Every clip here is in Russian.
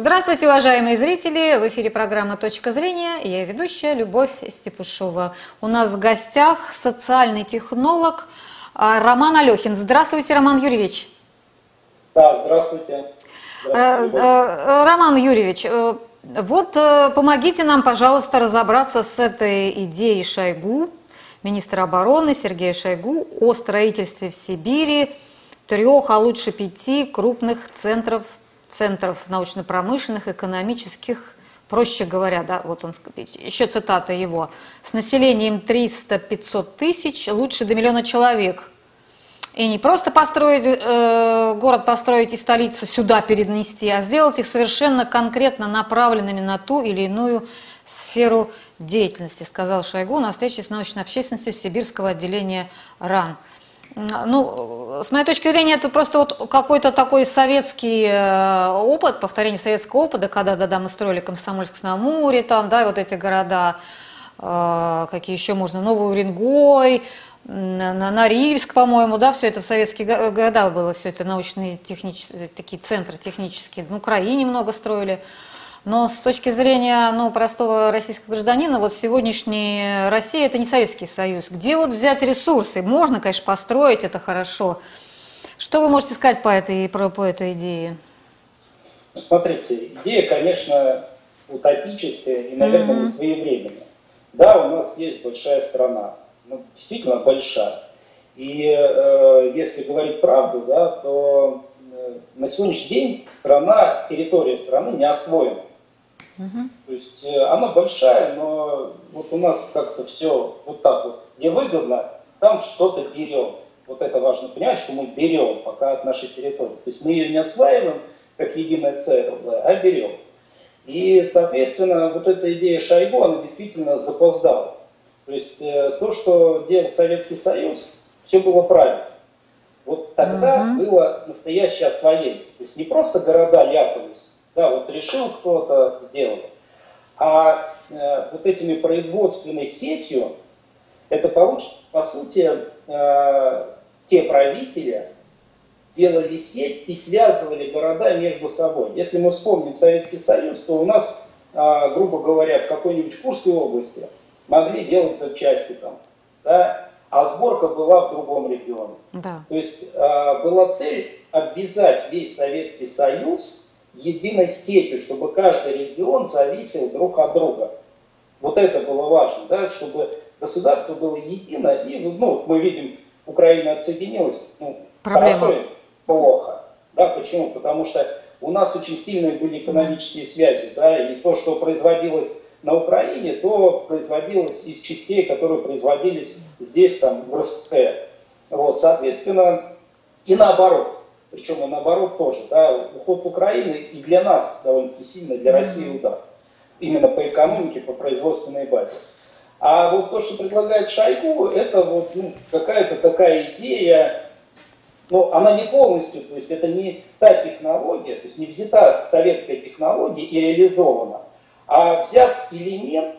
Здравствуйте, уважаемые зрители! В эфире программа «Точка зрения». Я ведущая Любовь Степушова. У нас в гостях социальный технолог а, Роман Алехин. Здравствуйте, Роман Юрьевич. Да, здравствуйте. здравствуйте э, э, Роман Юрьевич, э, вот помогите нам, пожалуйста, разобраться с этой идеей Шойгу, министра обороны Сергея Шойгу, о строительстве в Сибири трех, а лучше пяти крупных центров центров научно-промышленных, экономических, проще говоря, да, вот он, еще цитата его, с населением 300-500 тысяч, лучше до миллиона человек. И не просто построить э, город, построить и столицу сюда перенести, а сделать их совершенно конкретно направленными на ту или иную сферу деятельности, сказал Шойгу на встрече с научной общественностью Сибирского отделения РАН. Ну, с моей точки зрения, это просто вот какой-то такой советский э, опыт, повторение советского опыта, когда, да, да, мы строили Комсомольск на Амуре, там, да, вот эти города, э, какие еще можно, Новый Уренгой, на Норильск, по-моему, да, все это в советские года было, все это научные технические, такие центры технические, на Украине много строили. Но с точки зрения ну, простого российского гражданина, вот сегодняшняя Россия – это не Советский Союз. Где вот взять ресурсы? Можно, конечно, построить, это хорошо. Что вы можете сказать по этой, по, по этой идее? Ну, смотрите, идея, конечно, утопическая и, наверное, mm-hmm. не своевременная. Да, у нас есть большая страна, ну, действительно большая. И э, если говорить правду, да, то э, на сегодняшний день страна, территория страны не освоена. Угу. То есть э, она большая, но вот у нас как-то все вот так вот, где выгодно, там что-то берем. Вот это важно понимать, что мы берем пока от нашей территории. То есть мы ее не осваиваем как единое целое, а берем. И, соответственно, вот эта идея Шойгу, она действительно запоздала. То есть э, то, что делал Советский Союз, все было правильно. Вот тогда uh было настоящее освоение. То есть не просто города ляпались, да, вот решил кто-то, сделал. А э, вот этими производственной сетью, это получится, по сути, э, те правители делали сеть и связывали города между собой. Если мы вспомним Советский Союз, то у нас, э, грубо говоря, в какой-нибудь Курской области могли делать запчасти там, да, а сборка была в другом регионе. Да. То есть э, была цель обвязать весь Советский Союз единой сетью, чтобы каждый регион зависел друг от друга. Вот это было важно, да, чтобы государство было едино, и ну, мы видим, Украина отсоединилась, ну, хорошо и плохо. Да, почему? Потому что у нас очень сильные были экономические связи, да, и то, что производилось на Украине, то производилось из частей, которые производились здесь, там, в РСФСР. Вот, соответственно, и наоборот причем и наоборот тоже, да, уход Украины и для нас довольно-таки сильно, для России удар. Именно по экономике, по производственной базе. А вот то, что предлагает Шойгу, это вот ну, какая-то такая идея, но она не полностью, то есть это не та технология, то есть не взята с советской технологии и реализована, а взят элемент,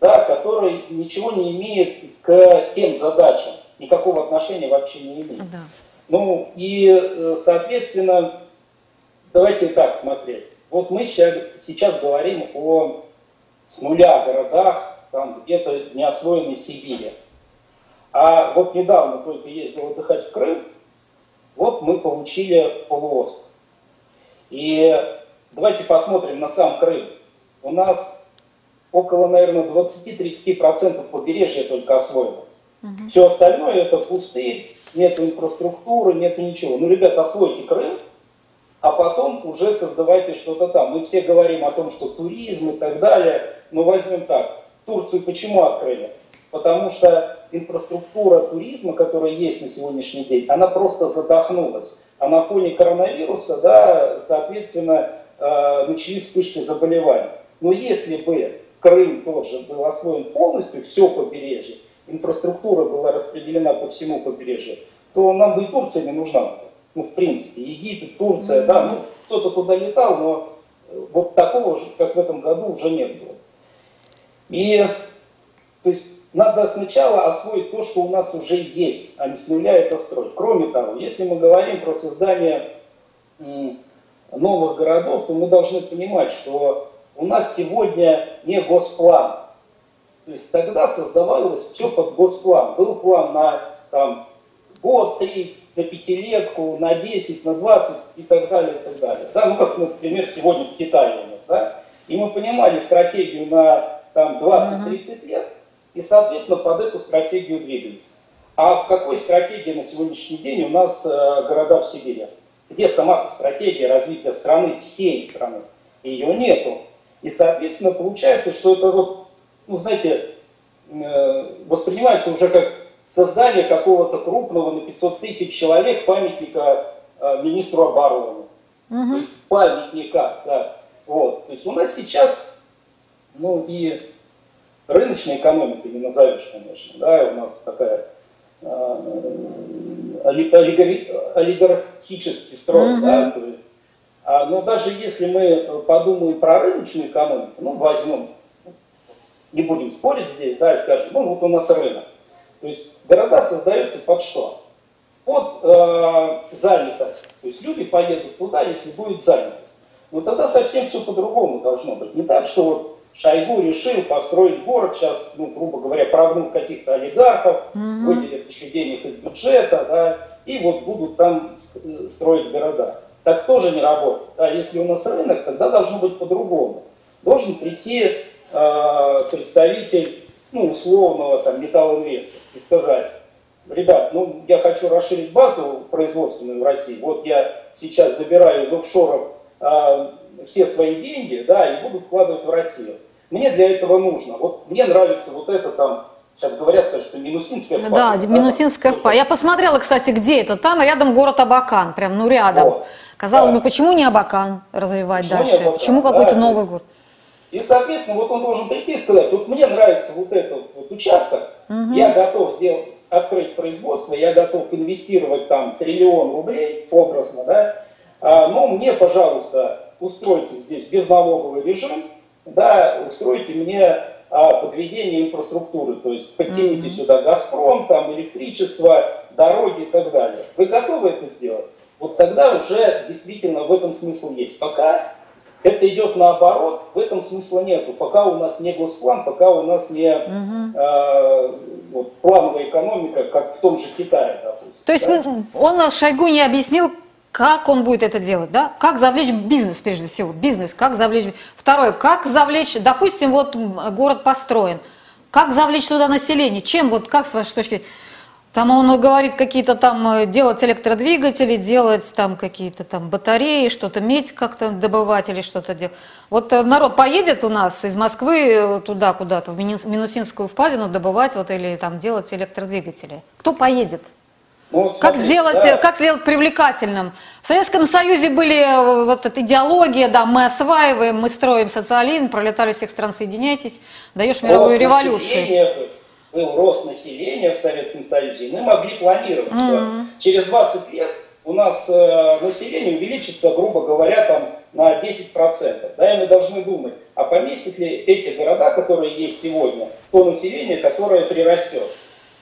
да, который ничего не имеет к тем задачам, никакого отношения вообще не имеет. Да. Ну и, э, соответственно, давайте так смотреть. Вот мы сейчас говорим о с нуля городах, там где-то неосвоенной Сибири. А вот недавно только ездил отдыхать в Крым, вот мы получили полуостров. И давайте посмотрим на сам Крым. У нас около, наверное, 20-30% побережья только освоено. Угу. Все остальное это пустые нет инфраструктуры, нет ничего. Ну, ребята, освойте Крым, а потом уже создавайте что-то там. Мы все говорим о том, что туризм и так далее, но возьмем так. Турцию почему открыли? Потому что инфраструктура туризма, которая есть на сегодняшний день, она просто задохнулась. А на фоне коронавируса, да, соответственно, э, начались вспышки заболеваний. Но если бы Крым тоже был освоен полностью, все побережье, инфраструктура была распределена по всему побережью, то нам бы и Турция не нужна. Ну, в принципе, Египет, Турция, да, ну, кто-то туда летал, но э, вот такого, как в этом году, уже нет было. И, то есть, надо сначала освоить то, что у нас уже есть, а не с нуля это строить. Кроме того, если мы говорим про создание новых городов, то мы должны понимать, что у нас сегодня не госплан. То есть тогда создавалось все под госплан. Был план на там, год, три, на пятилетку, на 10, на 20 и так далее, и так далее. Да, ну как, например, сегодня в Китае у нас, да, и мы понимали стратегию на там 20-30 лет, и, соответственно, под эту стратегию двигались. А в какой стратегии на сегодняшний день у нас э, города в Сибири? Где сама стратегия развития страны, всей страны? Ее нету. И, соответственно, получается, что это вот, ну, знаете, э, воспринимается уже как создание какого-то крупного на 500 тысяч человек памятника э, министру обороны. Угу. То есть памятника, да. Вот. То есть у нас сейчас, ну и рыночная экономика не назовешь, конечно, да, у нас такая э, олигархический строй, угу. да, то есть, а, но даже если мы подумаем про рыночную экономику, ну, возьмем, не будем спорить здесь, да, и скажем, ну, вот у нас рынок, то есть города создаются под что? Под э, занятость. То есть люди поедут туда, если будет занятость. Но тогда совсем все по-другому должно быть. Не так, что вот Шойгу решил построить город, сейчас, ну, грубо говоря, прогнут каких-то олигархов, mm-hmm. выделят еще денег из бюджета, да, и вот будут там строить города. Так тоже не работает. А если у нас рынок, тогда должно быть по-другому. Должен прийти э, представитель ну, условного там металлоинвеста и сказать, ребят, ну, я хочу расширить базу производственную в России, вот я сейчас забираю из офшоров а, все свои деньги, да, и буду вкладывать в Россию. Мне для этого нужно. Вот мне нравится вот это там, сейчас говорят, кажется, Минусинская ФПА. Да, да Минусинская ФПА. Я посмотрела, кстати, где это. Там рядом город Абакан, прям, ну, рядом. Вот. Казалось да. бы, почему не Абакан развивать почему дальше? Абакан? Почему какой-то да, новый город? И, соответственно, вот он должен прийти и сказать, вот мне нравится вот этот вот участок, угу. я готов сделать, открыть производство, я готов инвестировать там триллион рублей, образно, да, а, но мне, пожалуйста, устройте здесь безналоговый режим, да, устройте мне а, подведение инфраструктуры, то есть подтяните mm-hmm. сюда Газпром, там электричество, дороги и так далее. Вы готовы это сделать? Вот тогда уже действительно в этом смысл есть. Пока это идет наоборот, в этом смысла нету. Пока у нас не госплан, пока у нас не угу. э, вот, плановая экономика, как в том же Китае, допустим. То есть да? он Шойгу не объяснил, как он будет это делать, да? Как завлечь бизнес, прежде всего, бизнес, как завлечь... Второе, как завлечь, допустим, вот город построен, как завлечь туда население, чем, вот как с вашей точки зрения, там он говорит какие-то там э, делать электродвигатели, делать там какие-то там батареи, что-то медь как-то добывать или что-то делать. Вот э, народ поедет у нас из Москвы э, туда куда-то, в Минусинскую впадину добывать вот или там делать электродвигатели. Кто поедет? Ну, смотри, как, сделать, да. как сделать привлекательным? В Советском Союзе были вот эта идеология, да, мы осваиваем, мы строим социализм, пролетарии всех стран соединяйтесь, даешь мировую революцию был рост населения в Советском Союзе, и мы могли планировать, mm-hmm. что через 20 лет у нас э, население увеличится, грубо говоря, там на 10%. Да, и мы должны думать, а поместят ли эти города, которые есть сегодня, то население, которое прирастет.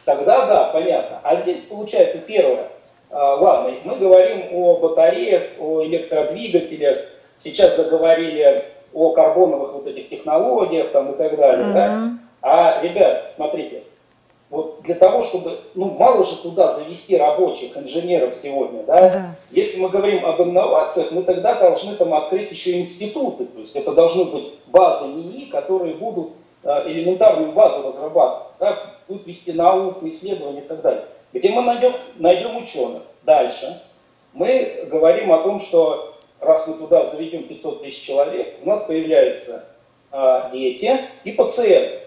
Тогда да, понятно. А здесь получается первое. А, ладно, мы говорим о батареях, о электродвигателях, сейчас заговорили о карбоновых вот этих технологиях там и так далее. Mm-hmm. Да? А, ребят, смотрите, вот для того, чтобы, ну, мало же туда завести рабочих, инженеров сегодня, да? да. Если мы говорим об инновациях, мы тогда должны там открыть еще институты, то есть это должны быть базы НИИ, которые будут э, элементарную базу разрабатывать, да? будут вести науку, исследования и так далее. Где мы найдем, найдем ученых. Дальше мы говорим о том, что раз мы туда заведем 500 тысяч человек, у нас появляются э, дети и пациенты.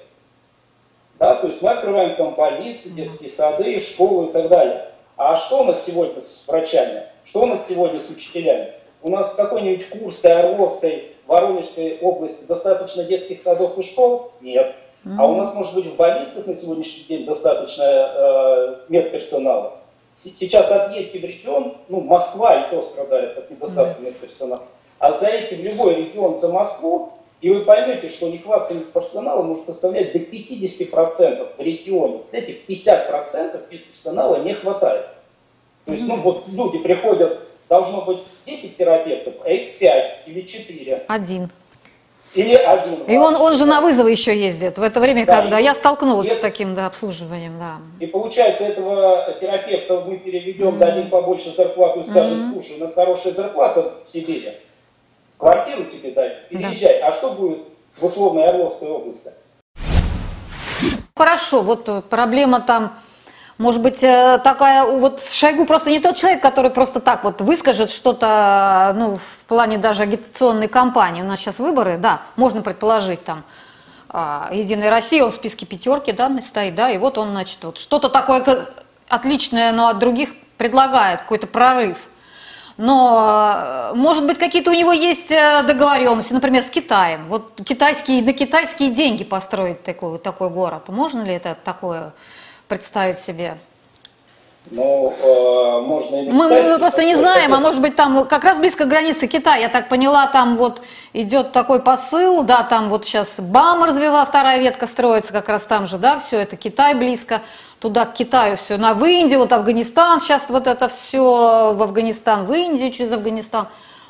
Да, то есть мы открываем там больницы, детские сады, школы и так далее. А что у нас сегодня с врачами? Что у нас сегодня с учителями? У нас в какой-нибудь Курской, Орловской, Воронежской области достаточно детских садов и школ? Нет. А у нас, может быть, в больницах на сегодняшний день достаточно э, медперсонала. Сейчас отъедьте в регион, ну, Москва и то страдает от недостатка медперсонала. А заедьте в любой регион за Москву, и вы поймете, что нехватка персонала может составлять до 50% в регионе. Этих 50% персонала не хватает. То есть, ну вот люди приходят, должно быть 10 терапевтов, а их 5 или 4. Один. Или один. И он, он же на вызовы еще ездит в это время, да, когда я столкнулась и, с таким да, обслуживанием. Да. И получается, этого терапевта мы переведем, mm-hmm. дадим побольше зарплату и скажем, mm-hmm. слушай, у нас хорошая зарплата в Сибири, квартиру тебе дай, переезжай. Да. А что будет в условной Орловской области? Хорошо, вот проблема там может быть, э, такая, вот Шойгу просто не тот человек, который просто так вот выскажет что-то, ну, в плане даже агитационной кампании. У нас сейчас выборы, да, можно предположить там, а, Единой России, он в списке пятерки, да, стоит, да, и вот он, значит, вот что-то такое отличное, но от других предлагает, какой-то прорыв. Но, э, может быть, какие-то у него есть э, договоренности, например, с Китаем. Вот китайские, на китайские деньги построить такой, такой город. Можно ли это такое представить себе? Ну, э, можно и мы, мы просто не знаем, а может быть там как раз близко к границе Китая, я так поняла, там вот идет такой посыл, да, там вот сейчас БАМ развивала, вторая ветка строится как раз там же, да, все это Китай близко, туда к Китаю все, на в Индию, вот Афганистан, сейчас вот это все в Афганистан, в Индию через Афганистан.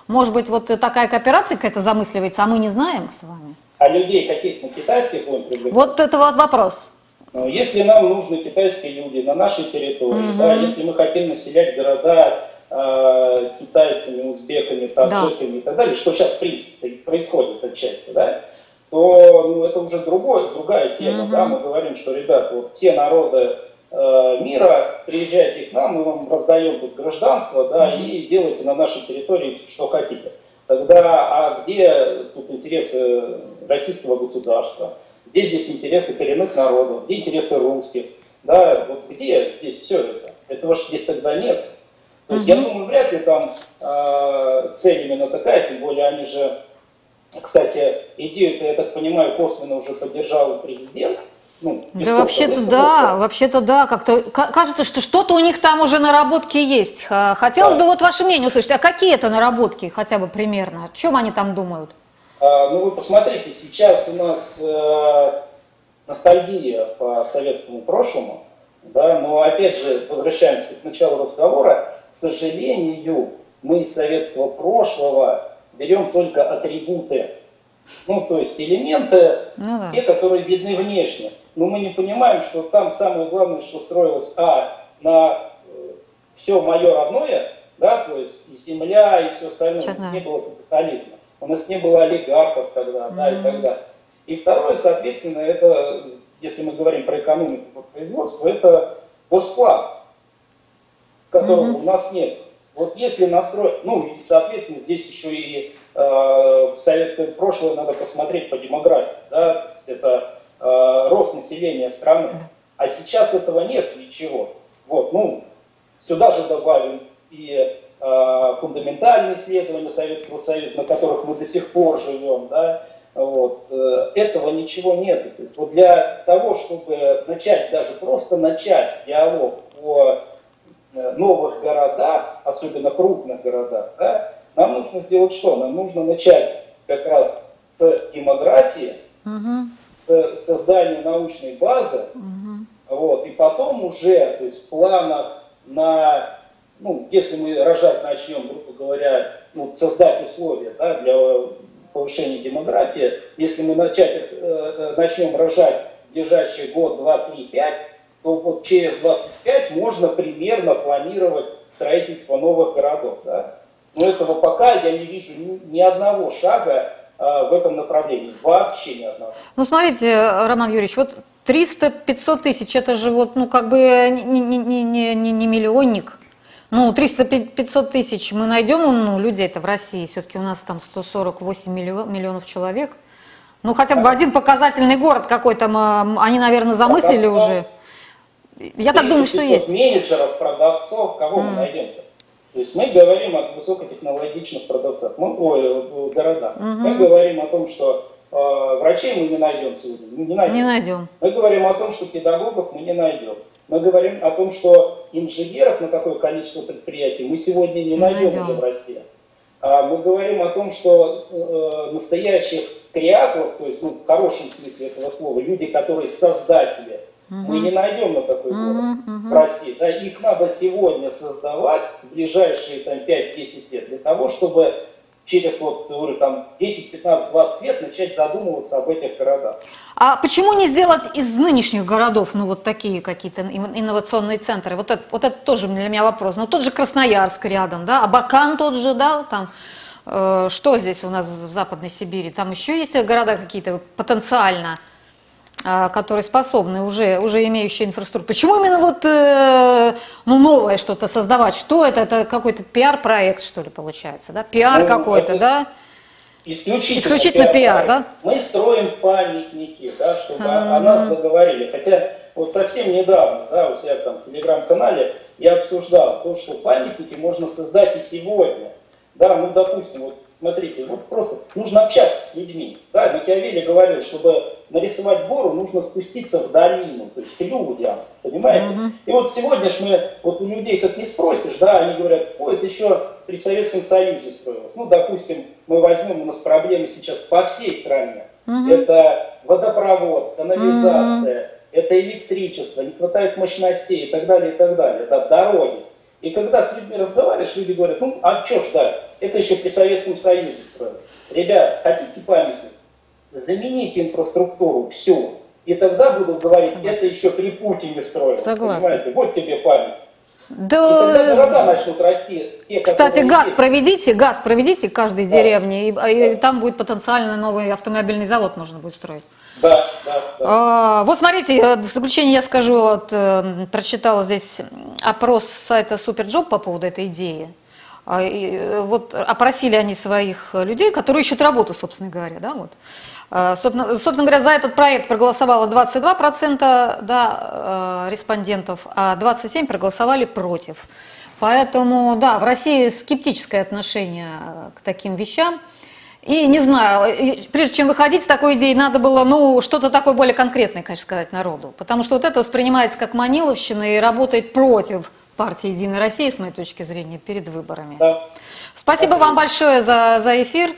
Может быть, вот такая кооперация какая-то замысливается, а мы не знаем с вами? А людей каких на китайских будем привлекать? Вот это вот вопрос. Если нам нужны китайские люди на нашей территории, mm-hmm. да, если мы хотим населять города э, китайцами, узбеками, таджиками да. и так далее, что сейчас в принципе происходит отчасти, да, то ну, это уже другой, другая тема. Mm-hmm. Да? Мы говорим, что, ребят, вот те народы э, мира, приезжайте к нам, мы вам раздаем тут гражданство, да, mm-hmm. и делайте на нашей территории что хотите. Тогда, а где тут интересы российского государства? Где здесь интересы коренных народов, где интересы русских, да, вот где здесь все это? Этого же здесь тогда нет. То есть, угу. я думаю, вряд ли там э, цель именно такая, тем более они же, кстати, идею-то, я так понимаю, косвенно уже поддержал президент, ну, да, вообще-то да, вообще-то да, как-то кажется, что что-то у них там уже наработки есть. Хотелось да. бы вот ваше мнение услышать, а какие это наработки хотя бы примерно? О чем они там думают? А, ну вы посмотрите, сейчас у нас э, ностальгия по советскому прошлому, да, но опять же, возвращаемся к началу разговора, к сожалению, мы из советского прошлого берем только атрибуты, ну, то есть элементы, ну, да. те, которые видны внешне. Но мы не понимаем, что там самое главное, что строилось, а, на э, все мое родное, да, то есть и земля, и все остальное, не было капитализма у нас не было олигархов тогда, mm-hmm. да, и так далее. И второе, соответственно, это, если мы говорим про экономику по производству, это госплан, которого mm-hmm. у нас нет. Вот если настроить, ну и, соответственно, здесь еще и э, советское прошлое надо посмотреть по демографии, да, это э, рост населения страны. А сейчас этого нет ничего. Вот, ну, сюда же добавим и фундаментальные исследования Советского Союза, на которых мы до сих пор живем, да, вот, э, этого ничего нет. Вот для того, чтобы начать, даже просто начать диалог о э, новых городах, особенно крупных городах, да, нам нужно сделать что? Нам нужно начать как раз с демографии, угу. с создания научной базы, угу. вот, и потом уже, то есть в планах на ну, если мы рожать начнем, грубо говоря, ну, создать условия да, для повышения демографии, если мы начать, э, э, начнем рожать в ближайший год, два, три, пять, то вот через 25 можно примерно планировать строительство новых городов. Да? Но этого пока я не вижу ни, ни одного шага а, в этом направлении. Вообще ни одного. Ну, смотрите, Роман Юрьевич, вот 300-500 тысяч, это же вот, ну, как бы не, не, не, не, не миллионник. Ну, 300-500 тысяч мы найдем, ну, людей это в России, все-таки у нас там 148 миллионов человек. Ну, хотя бы один показательный город какой-то, они, наверное, замыслили уже. Я так думаю, что есть. менеджеров, продавцов, кого mm. мы найдем-то? То есть мы говорим о высокотехнологичных продавцах, мы, ой, городах. Mm-hmm. Мы говорим о том, что э, врачей мы не найдем сегодня, не найдем. Не найдем. Мы говорим о том, что педагогов мы не найдем. Мы говорим о том, что инженеров на какое количество предприятий мы сегодня не найдем, найдем. уже в России. А мы говорим о том, что э, настоящих креаторов, то есть ну, в хорошем смысле этого слова, люди, которые создатели, Угу. Мы не найдем на такой город угу, в России. Да, их надо сегодня создавать в ближайшие там, 5-10 лет для того, чтобы через вот, говорю, там 10, 15, 20 лет начать задумываться об этих городах. А почему не сделать из нынешних городов, ну, вот такие какие-то инновационные центры? Вот это, вот это тоже для меня вопрос. Ну, тот же Красноярск рядом, да, Абакан тот же, да, там, э, что здесь у нас в Западной Сибири? Там еще есть города какие-то потенциально которые способны уже, уже имеющие инфраструктуру. Почему именно вот э, ну, новое что-то создавать? Что это? Это какой-то пиар-проект, что ли, получается? Да? Пиар ну, какой-то, да? Исключительно, исключительно пиар, пиар, да? Мы строим памятники, да, чтобы mm-hmm. о нас заговорили. Хотя вот совсем недавно, да, у себя там в телеграм-канале я обсуждал то, что памятники можно создать и сегодня. Да, ну, допустим, вот смотрите, вот просто нужно общаться с людьми. Да, Макиавелли говорил, чтобы нарисовать гору, нужно спуститься в долину, то есть к людям, понимаете? Mm-hmm. И вот сегодня ж мы, вот у людей как не спросишь, да, они говорят, ой, это еще при Советском Союзе строилось. Ну, допустим, мы возьмем, у нас проблемы сейчас по всей стране. Mm-hmm. Это водопровод, канализация, mm-hmm. это электричество, не хватает мощностей и так далее, и так далее. Это дороги. И когда с людьми разговариваешь, люди говорят, ну, а что ждать? Это еще при Советском Союзе строили. Ребят, хотите памятник? Замените инфраструктуру, все. И тогда будут говорить, Согласна. это еще при Путине строилось. Согласна. Понимаете? Вот тебе память. Да, города начнут расти. Те, Кстати, газ есть. проведите, газ проведите каждой да. деревне, и, да. и там будет потенциально новый автомобильный завод можно будет строить. Да, да, да. А, вот смотрите, в заключение я скажу, вот, э, прочитала здесь опрос сайта Superjob по поводу этой идеи. А, э, вот опросили они своих людей, которые ищут работу, собственно говоря, да, вот. А, собственно, собственно говоря, за этот проект проголосовало 22% да, респондентов, а 27% проголосовали против. Поэтому, да, в России скептическое отношение к таким вещам. И не знаю, прежде чем выходить с такой идеей, надо было, ну, что-то такое более конкретное, конечно, сказать народу. Потому что вот это воспринимается как маниловщина и работает против партии «Единая Россия», с моей точки зрения, перед выборами. Да. Спасибо вам большое за, за эфир.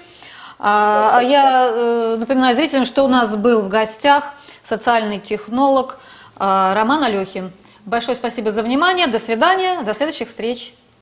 А, а я э, напоминаю зрителям, что у нас был в гостях социальный технолог э, Роман Алехин. Большое спасибо за внимание. До свидания. До следующих встреч.